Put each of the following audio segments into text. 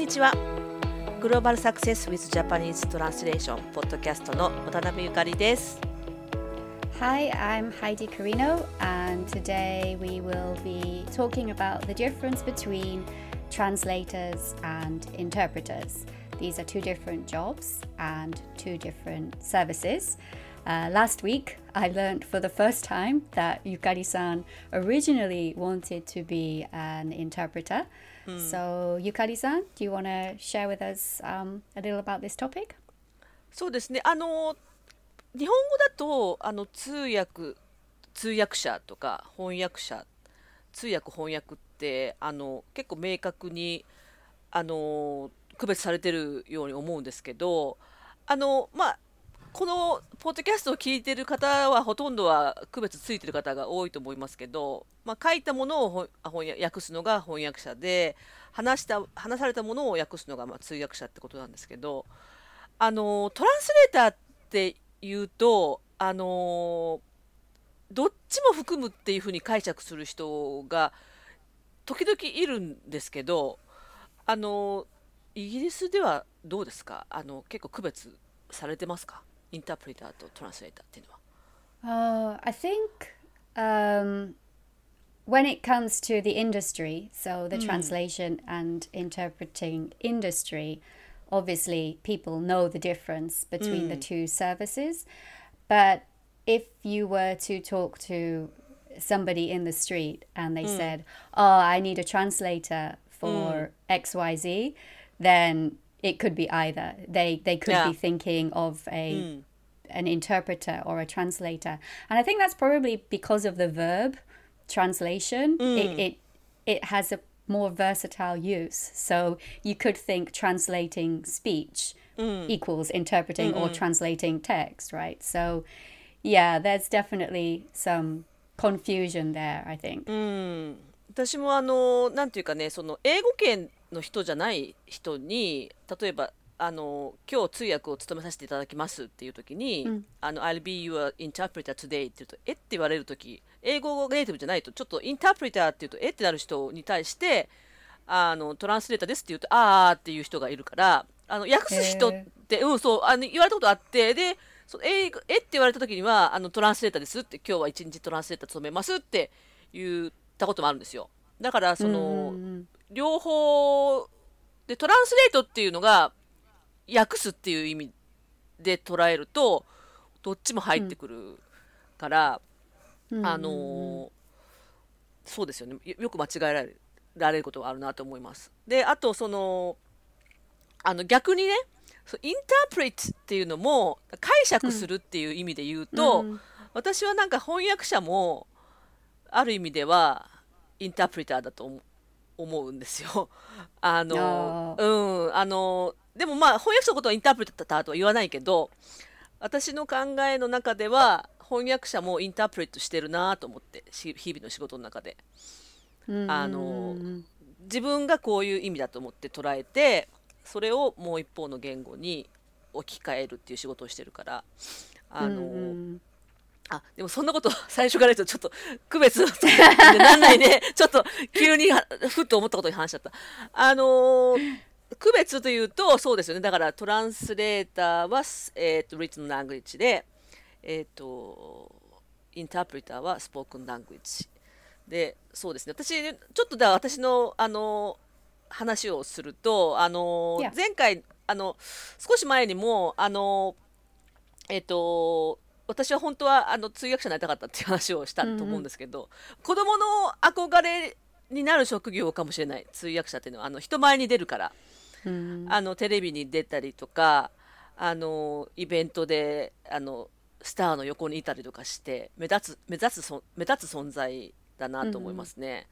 にちはグローバルサクセス with Japanese Translation ポッドキャストの渡辺ゆかりです Hi, I'm Heidi Carino, and today we will be talking about the difference between translators and interpreters. These are two different jobs and two different services. Uh, last week, I learned for the first time that Yukari san originally wanted to be an interpreter. So, Yukari san, do you want to share with us um, a little about this topic? そうですねあの日本語だとあの通訳通訳者とか翻訳者通訳翻訳ってあの結構明確にあの区別されてるように思うんですけどあのまあこのポッドキャストを聞いてる方はほとんどは区別ついてる方が多いと思いますけど、まあ、書いたものを訳訳すのが翻訳者で話した話されたものを訳すのがまあ通訳者ってことなんですけどあのトランスレーターっていうとあのどっちも含むっていうふうに解釈する人が時々いるんですけどあのイギリスではどうですか？あの結構区別されてますか？インタープリターとトランスレーターっていうのは。 Uh, I think um, when it comes to the industry, so the translation and interpreting industry, obviously people know the difference between the two services. But if you were to talk to somebody in the street and they said, Oh, I need a translator for XYZ, then it could be either. They they could Yeah. be thinking of a an interpreter or a translator. And I think that's probably because of the verb translation. It, it it has a more versatile use. So you could think translating speech equals interpreting or translating text, right? So yeah, there's definitely some confusion there, I think. 私もあのなんていうかねその英語圏 の人じゃない人に例えばあの今日通訳を務めさせていただきますっていう時に「あの I'll be your interpreter today」って言うと「え？っ?」て言われる時英語がネイティブじゃないとちょっとインタープリターって言うと「え？っ?」てなる人に対してあのトランスレーターですって言うと「あー」っていう人がいるからあの訳す人って、うんそうあの言われたことあってでその英語え？って言われた時にはあのトランスレーターですって今日は一日トランスレーター務めますって言ったこともあるんですよ。だからその、両方でトランスレートっていうのが訳すっていう意味で捉えるとどっちも入ってくるから、あのそうですよね。よよく間違えられるられることがあるなと思います。であとそのあの逆にねインタープリットっていうのも解釈するっていう意味で言うと、私はなんか翻訳者もある意味ではインタープリターだと思思うんですよ。あのあうんあのでもまあ翻訳者のことはインタープリターとは言わないけど私の考えの中では翻訳者もインタープリットしてるなと思ってし日々の仕事の中で。あの自分がこういう意味だと思って捉えてそれをもう一方の言語に置き換えるっていう仕事をしてるからあの、あでもそんなこと 最初から言うとちょっと区別なんないで ちょっと急にはふっと思ったことに話しちゃった。あの区別というとそうですよねだからトランスレーターは、えー、と written language で、えー、とインタープリターはスポークンラングイッジでそうですね私ちょっとでは私のあの話をするとあの.前回あの少し前にもあのえっ、と私は本当はあの通訳者になりたかったっていう話をしたと思うんですけど、子供の憧れになる職業かもしれない通訳者っていうのはあの人前に出るから、あのテレビに出たりとかあのイベントであのスターの横にいたりとかして目立つ目立つそ目立つ存在だなと思いますね。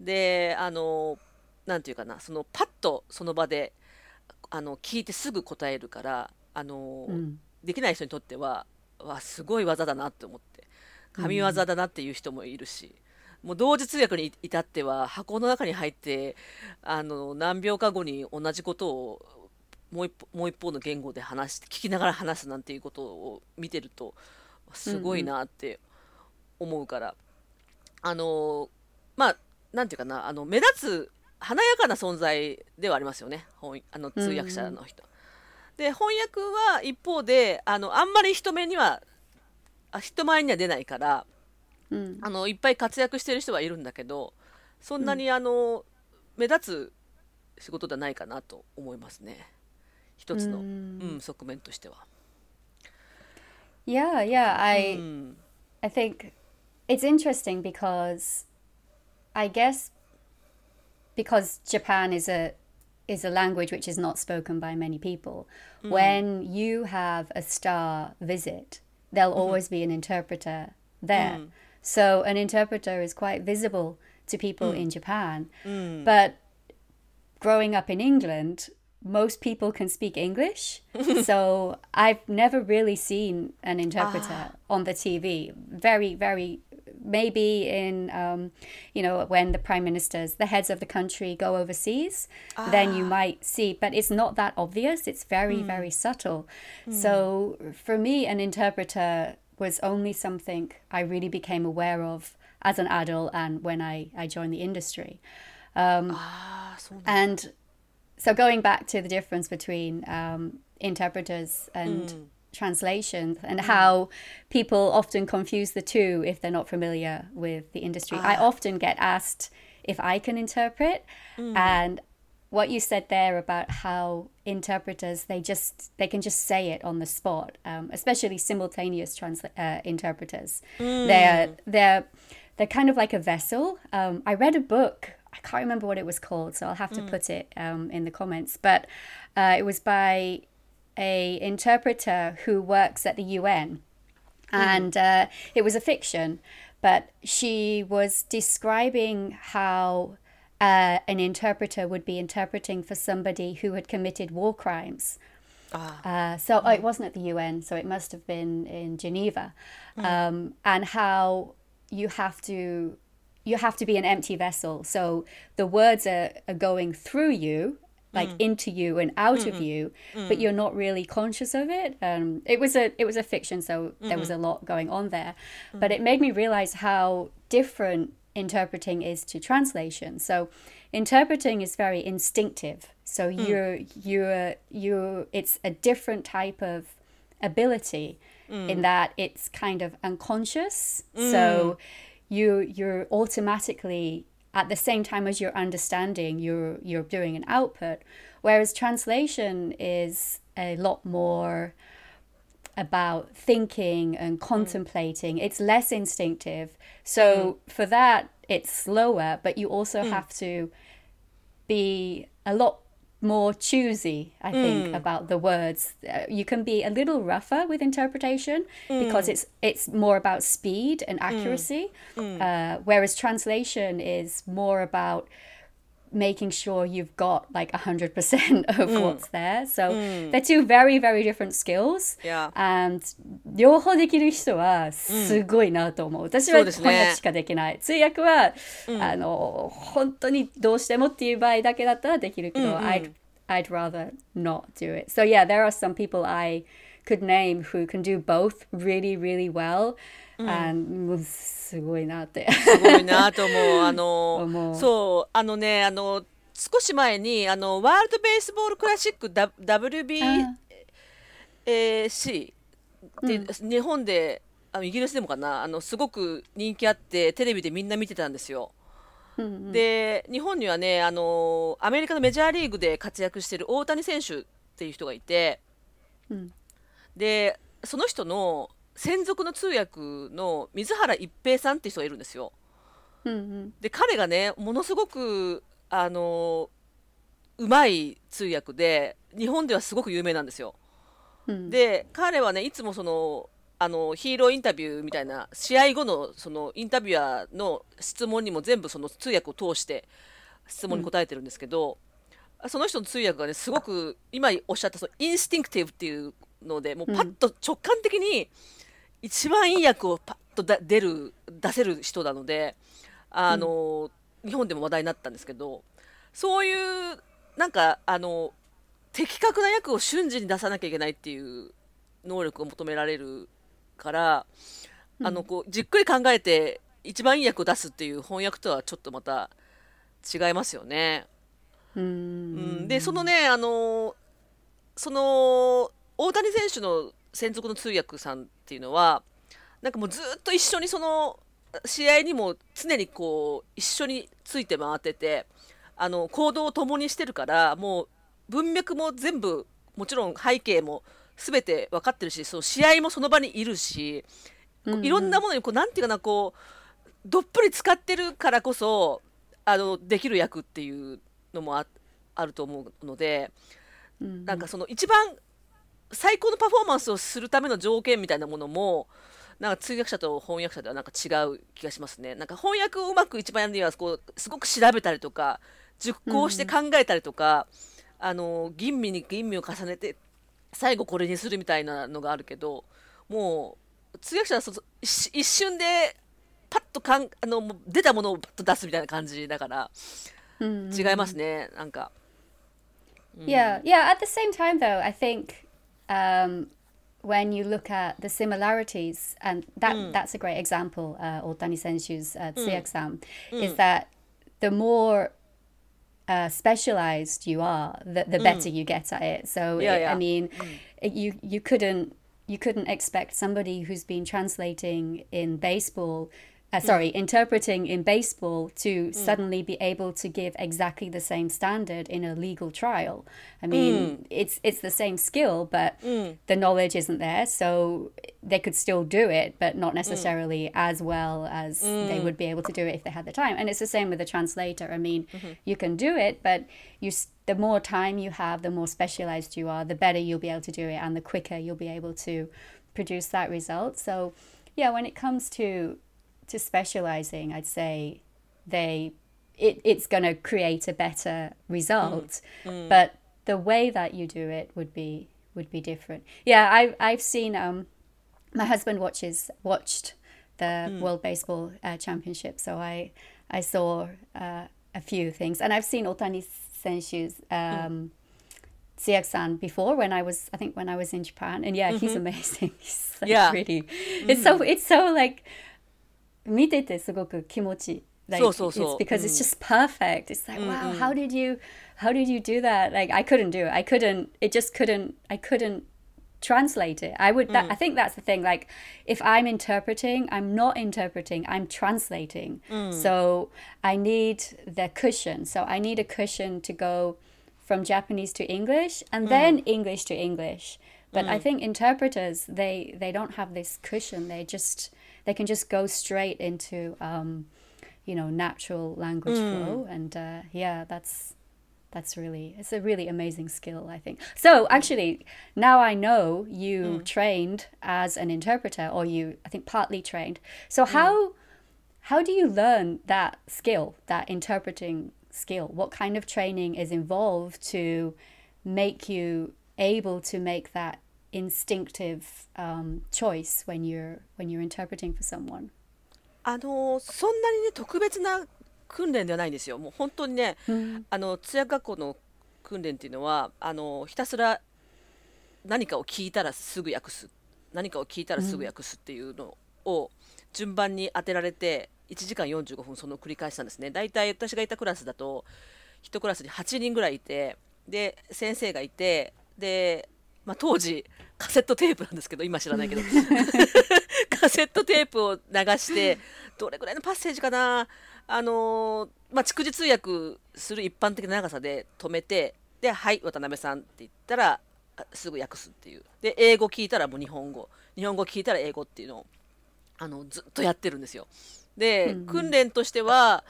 であのなんていうかなそのパッとその場であの聞いてすぐ答えるからあの、できない人にとってはわすごい技だなって思って神業だなっていう人もいるし、もう同時通訳に至っては箱の中に入ってあの何秒か後に同じことをもう一方もう一方の言語で話して聞きながら話すなんていうことを見てるとすごいなって思うから、あのまあなんていうかなあの目立つ華やかな存在ではありますよねあの通訳者の人。で翻訳は一方であのあんまり人目には人前には出ないから、うん、あのいっぱい活躍してる人はいるんだけどそんなにあの、目立つ仕事ではないかなと思いますね。一つの、うん、側面としては。Yeah, yeah, I, I think it's interesting because I guess because Japan is a is a language which is not spoken by many people. Mm. When you have a star visit, there'll mm-hmm. always be an interpreter there. Mm. So an interpreter is quite visible to people mm. in Japan. Mm. But growing up in England, most people can speak English. so I've never really seen an interpreter ah. on the TV. Very, very, maybe in, um, you know, when the prime ministers, the heads of the country go overseas, ah. then you ah. might see, but it's not that obvious. It's very, mm. very subtle. Mm. So for me, an interpreter was only something I really became aware of as an adult and when I, I joined the industry. Um, ah, and so going back to the difference between um, interpreters and mm. Translations and mm. how people often confuse the two if they're not familiar with the industry. Ah. I often get asked if I can interpret mm. and what you said there about how interpreters they just they can just say it on the spot um, especially simultaneous transla- uh, interpreters mm. they're they're they're kind of like a vessel um, i read a book I can't remember what it was called, so I'll have to mm. put it um, in the comments. But uh, it was by a interpreter who works at the UN, mm. and uh, it was a fiction. But she was describing how uh, an interpreter would be interpreting for somebody who had committed war crimes. Ah. Uh, so mm. oh, it wasn't at the UN, so it must have been in Geneva, mm. um, and how you have to you have to be an empty vessel. So the words are, are going through you, like mm. into you and out mm-hmm. of you, mm. but you're not really conscious of it. Um, it was a it was a fiction, so mm-hmm. there was mm-hmm. a lot going on there. Mm. But it made me realize how different interpreting is to translation. So interpreting is very instinctive. So mm. you're you're you it's a different type of ability mm. in that it's kind of unconscious. So you you're automatically at the same time as you're understanding you're you're doing an output whereas translation is a lot more about thinking and mm. contemplating it's less instinctive so mm. for that it's slower but you also mm. have to be a lot more choosy, I think, mm. about the words. Uh, you can be a little rougher with interpretation mm. because it's it's more about speed and mm. accuracy, mm. uh, whereas translation is more about making sure you've got like 100% of mm. what's there. So mm. they're two very, very different skills. Yeah. And 両方できる人はすごいなと思う。私は翻訳しかできない。通訳は、あの、本当にどうしてもっていう場合だけだったらできるけど、I'd, I'd rather not do it. So yeah, there are some people I could name who can do both really, really well. うん、すごいなって。すごいなと思う。あの、そう、あのね、あの、少し前に、あの、ワールドベースボールクラシック WBC で、うん、日本で、あのイギリスでもかな、あの、すごく人気あって、テレビでみんな見てたんですよ。うんうん、で日本にはねあのアメリカのメジャーリーグで活躍してる大谷選手っていう人がいて、うん、でその人の専属の通訳の水原一平さんっていう人がいるんですよ。うんうん、で彼がねものすごくあのうまい通訳で日本ではすごく有名なんですよ。うん、で彼はねいつもそのあのヒーローインタビューみたいな試合後のそのインタビュアーの質問にも全部その通訳を通して質問に答えてるんですけど、うん、その人の通訳がねすごく今おっしゃったそのインスティンクティブっていうのでもうパッと直感的に一番いい役をパッと出る出せる人なのであの、うん、日本でも話題になったんですけどそういうなんかあの的確な役を瞬時に出さなきゃいけないっていう能力を求められるから、うん、あのこうじっくり考えて一番いい役を出すっていう翻訳とはちょっとまた違いますよね。うん、でそのねあのその大谷選手の専属の通訳さんっていうのはなんかもうずっと一緒にその試合にも常にこう一緒について回っててあの行動を共にしてるからもう文脈も全部もちろん背景も全て分かってるしその試合もその場にいるし、うんうん、いろんなものにこうなんていうかなこうどっぷり使ってるからこそあのできる役っていうのもああると思うので、うんうん、なんかその一番最高のパフォーマンスをするための条件みたいなものもなんか通訳者と翻訳者ではなんか違う気がしますね。なんか翻訳をうまく一番やるにはこうすごく調べたりとか熟考して考えたりとか、うん、あの吟味に吟味を重ねて最後これにするみたいなのがあるけどもう通訳者は一瞬でパッとかんあの出たものをパッと出すみたいな感じだから、違いますねなんか。Yeah, yeah. At the same time, though, I think um, when you look at the similarities, and that mm. that's a great example, uh, Otani Senshu's uh, mm. is that the more uh, specialized you are, the, the better you get at it. So yeah, it, yeah. I mean, it, you you couldn't you couldn't expect somebody who's been translating in baseball uh, sorry, mm. interpreting in baseball to mm. suddenly be able to give exactly the same standard in a legal trial. I mean, mm. it's it's the same skill, but mm. the knowledge isn't there, so they could still do it, but not mm. necessarily as well as they mm. would be able to do it if they had the time. And it's the same with the translator. I mean, mm-hmm. you can do it, but you the more time you have, the more specialized you are, the better you'll be able to do it, and the quicker you'll be able to produce that result. So, yeah, when it comes to to specializing, I'd say they it, it's going to create a better result. Mm. Mm. But the way that you do it would be would be different. Yeah, I I've seen um my husband watches watched the mm. World Baseball uh, Championship, so I I saw uh, a few things, and I've seen Otani Senshu's mm. um, Siak-san before when I was I think when I was in Japan, and yeah, mm-hmm. he's amazing. he's like yeah, really, it's so mm-hmm. it's so like 見ててすごく気持ちいい。Like, そうそうそう。It's because it's just perfect. It's like, wow, how did you, how did you do that? Like, I couldn't do it. I couldn't. It just couldn't. I couldn't translate it. I would. That, I think that's the thing. Like, if I'm interpreting, I'm not interpreting. I'm translating. So I need the cushion. So I need a cushion to go from Japanese to English and then English to English. But I think interpreters they they don't have this cushion. They just they can just go straight into um, you know natural language mm. flow and uh, yeah that's that's really it's a really amazing skill i think so actually now i know you mm. trained as an interpreter or you i think partly trained so mm. how how do you learn that skill that interpreting skill what kind of training is involved to make you able to make that instinctive um, choice when you're when you're interpreting for someone? あのそんなにね特別な訓練ではないんですよ。もう本当にね、うん、あの通訳学校の訓練っていうのはあのひたすら何かを聞いたらすぐ訳す何かを聞いたらすぐ訳すっていうのを順番に当てられて1時間45分その繰り返したんですね。だいたい私がいたクラスだと1クラスに8人ぐらいいてで先生がいてでまあ、当時カセットテープなんですけど今知らないけど。カセットテープを流してどれぐらいのパッセージかな。あのー、まあ、逐次通訳する一般的な長さで止めてで「はい渡辺さん」って言ったらすぐ訳すっていう。で英語聞いたらもう日本語。日本語聞いたら英語っていうのをあのずっとやってるんですよ。で、うん、訓練としては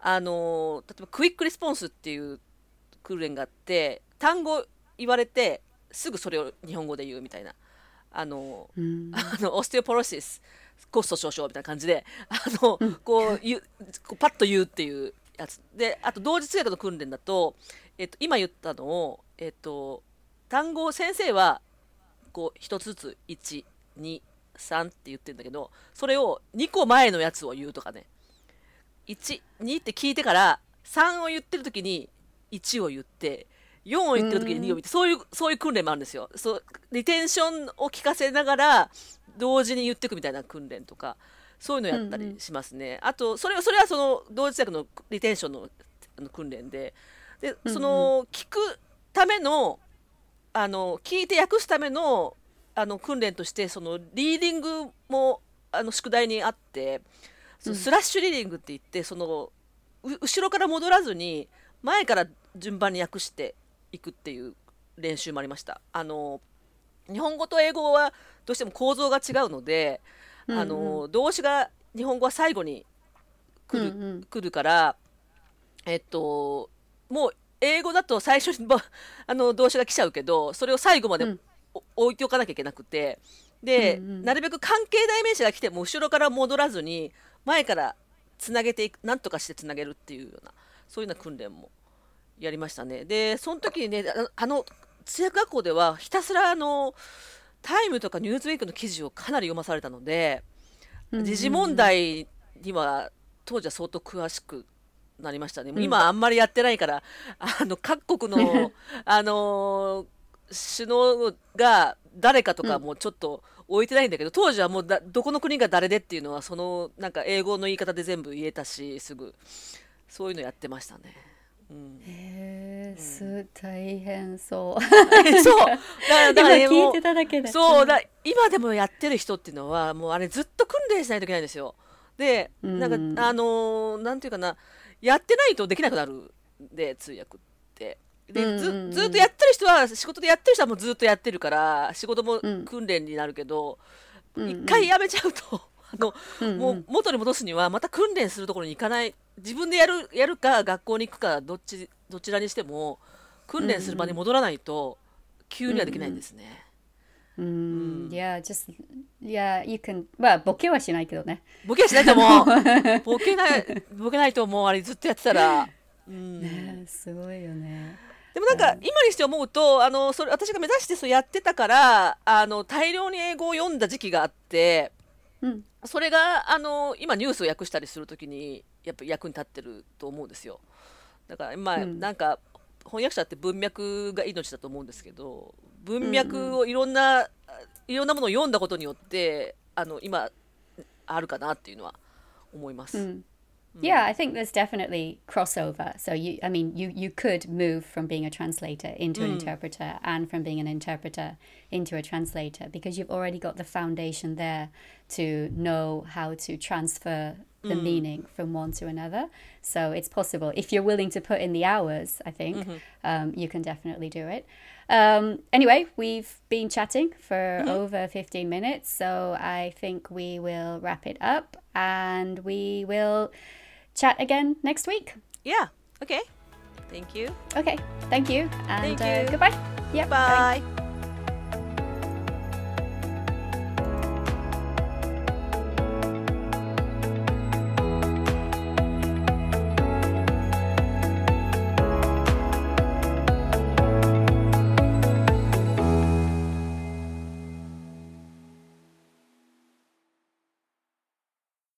あの例えばクイックレスポンスっていう訓練があって単語言われてすぐそれを日本語で言うみたいな。あの、うん、あの osteoporosisコスト少々みたいな感じで あの、うん、こう言うこうパッと言うっていうやつ。であと同時通訳の訓練だと、えっと、今言ったのを、えっと、単語を先生はこう一つずつ123って言ってるんだけどそれを2個前のやつを言うとかね。12って聞いてから3を言ってる時に1を言って4を言ってる時に2を見てそういうそういう訓練もあるんですよ。そうリテンションを聞かせながら同時に言っていくみたいな訓練とかそういうのやったりしますね、うんうん、あとそれはそれはその同時通訳のリテンションの訓練で。でその聞くためのあの聞いて訳すためのあの訓練としてそのリーディングもあの宿題にあってそのスラッシュリーディングって言ってその後ろから戻らずに前から順番に訳していくっていう練習もありました。あの日本語と英語はどうしても構造が違うので、うんうん、あの動詞が日本語は最後に来るうんうん、来るからえっともう英語だと最初に あの動詞が来ちゃうけどそれを最後まで、うん、置いておかなきゃいけなくて。で、うんうん、なるべく関係代名詞が来ても後ろから戻らずに前からつなげていくなんとかしてつなげるっていうようなそういうような訓練もやりましたね。でその時にねあの通訳学校ではひたすらあのタイムとかニューズウィークの記事をかなり読まされたので、時事問題には当時は相当詳しくなりましたね、うん、今あんまりやってないからあの各国の あの首脳が誰かとかもちょっと置いてないんだけど、うん、当時はもうだどこの国が誰でっていうのはそのなんか英語の言い方で全部言えたしすぐそういうのやってましたね。うん、へえ、す大変そう。そう。だからだから、ね、聞いてただけで。そうだ今でもやってる人っていうのはもうあれずっと訓練しないといけないんですよ。で、なんかあのー、なんていうかなやってないとできなくなるんで通訳って。でずずっとやってる人は仕事でやってる人はもうずっとやってるから仕事も訓練になるけど、うん、一回やめちゃうとあの、うんうん、もう元に戻すにはまた訓練するところに行かない自分でやるやるか学校に行くかどっちどちらにしても訓練する場に戻らないと急にはできないんですね。うん、いや、just, いや、you can, まあ、ボケはしないけどね。ボケはしないと思う。ボケない、ボケないと思う。あれずっとやってたら。うん、ねすごいよね。でもなんか今にして思うとあのそれ私が目指してそうやってたからあの大量に英語を読んだ時期があって、うん、それがあの今ニュースを訳したりする時にやっぱ役に立ってると思うんですよ。だからまあ、うん、なんか翻訳者って文脈が命だと思うんですけど文脈をいろんな、うんうん、いろんなものを読んだことによってあの今あるかなっていうのは思います。うん Yeah, I think there's definitely crossover. So you, I mean, you you could move from being a translator into an interpreter, and from being an interpreter into a translator because you've already got the foundation there to know how to transfer the mm. meaning from one to another. So it's possible if you're willing to put in the hours. I think mm-hmm. um, you can definitely do it. Um, anyway, we've been chatting for mm-hmm. over 15 minutes, so I think we will wrap it up and we will chat again next week. Yeah. Okay. Thank you. Okay. Thank you. And Thank uh, you. Uh, goodbye. Yeah. Bye. bye.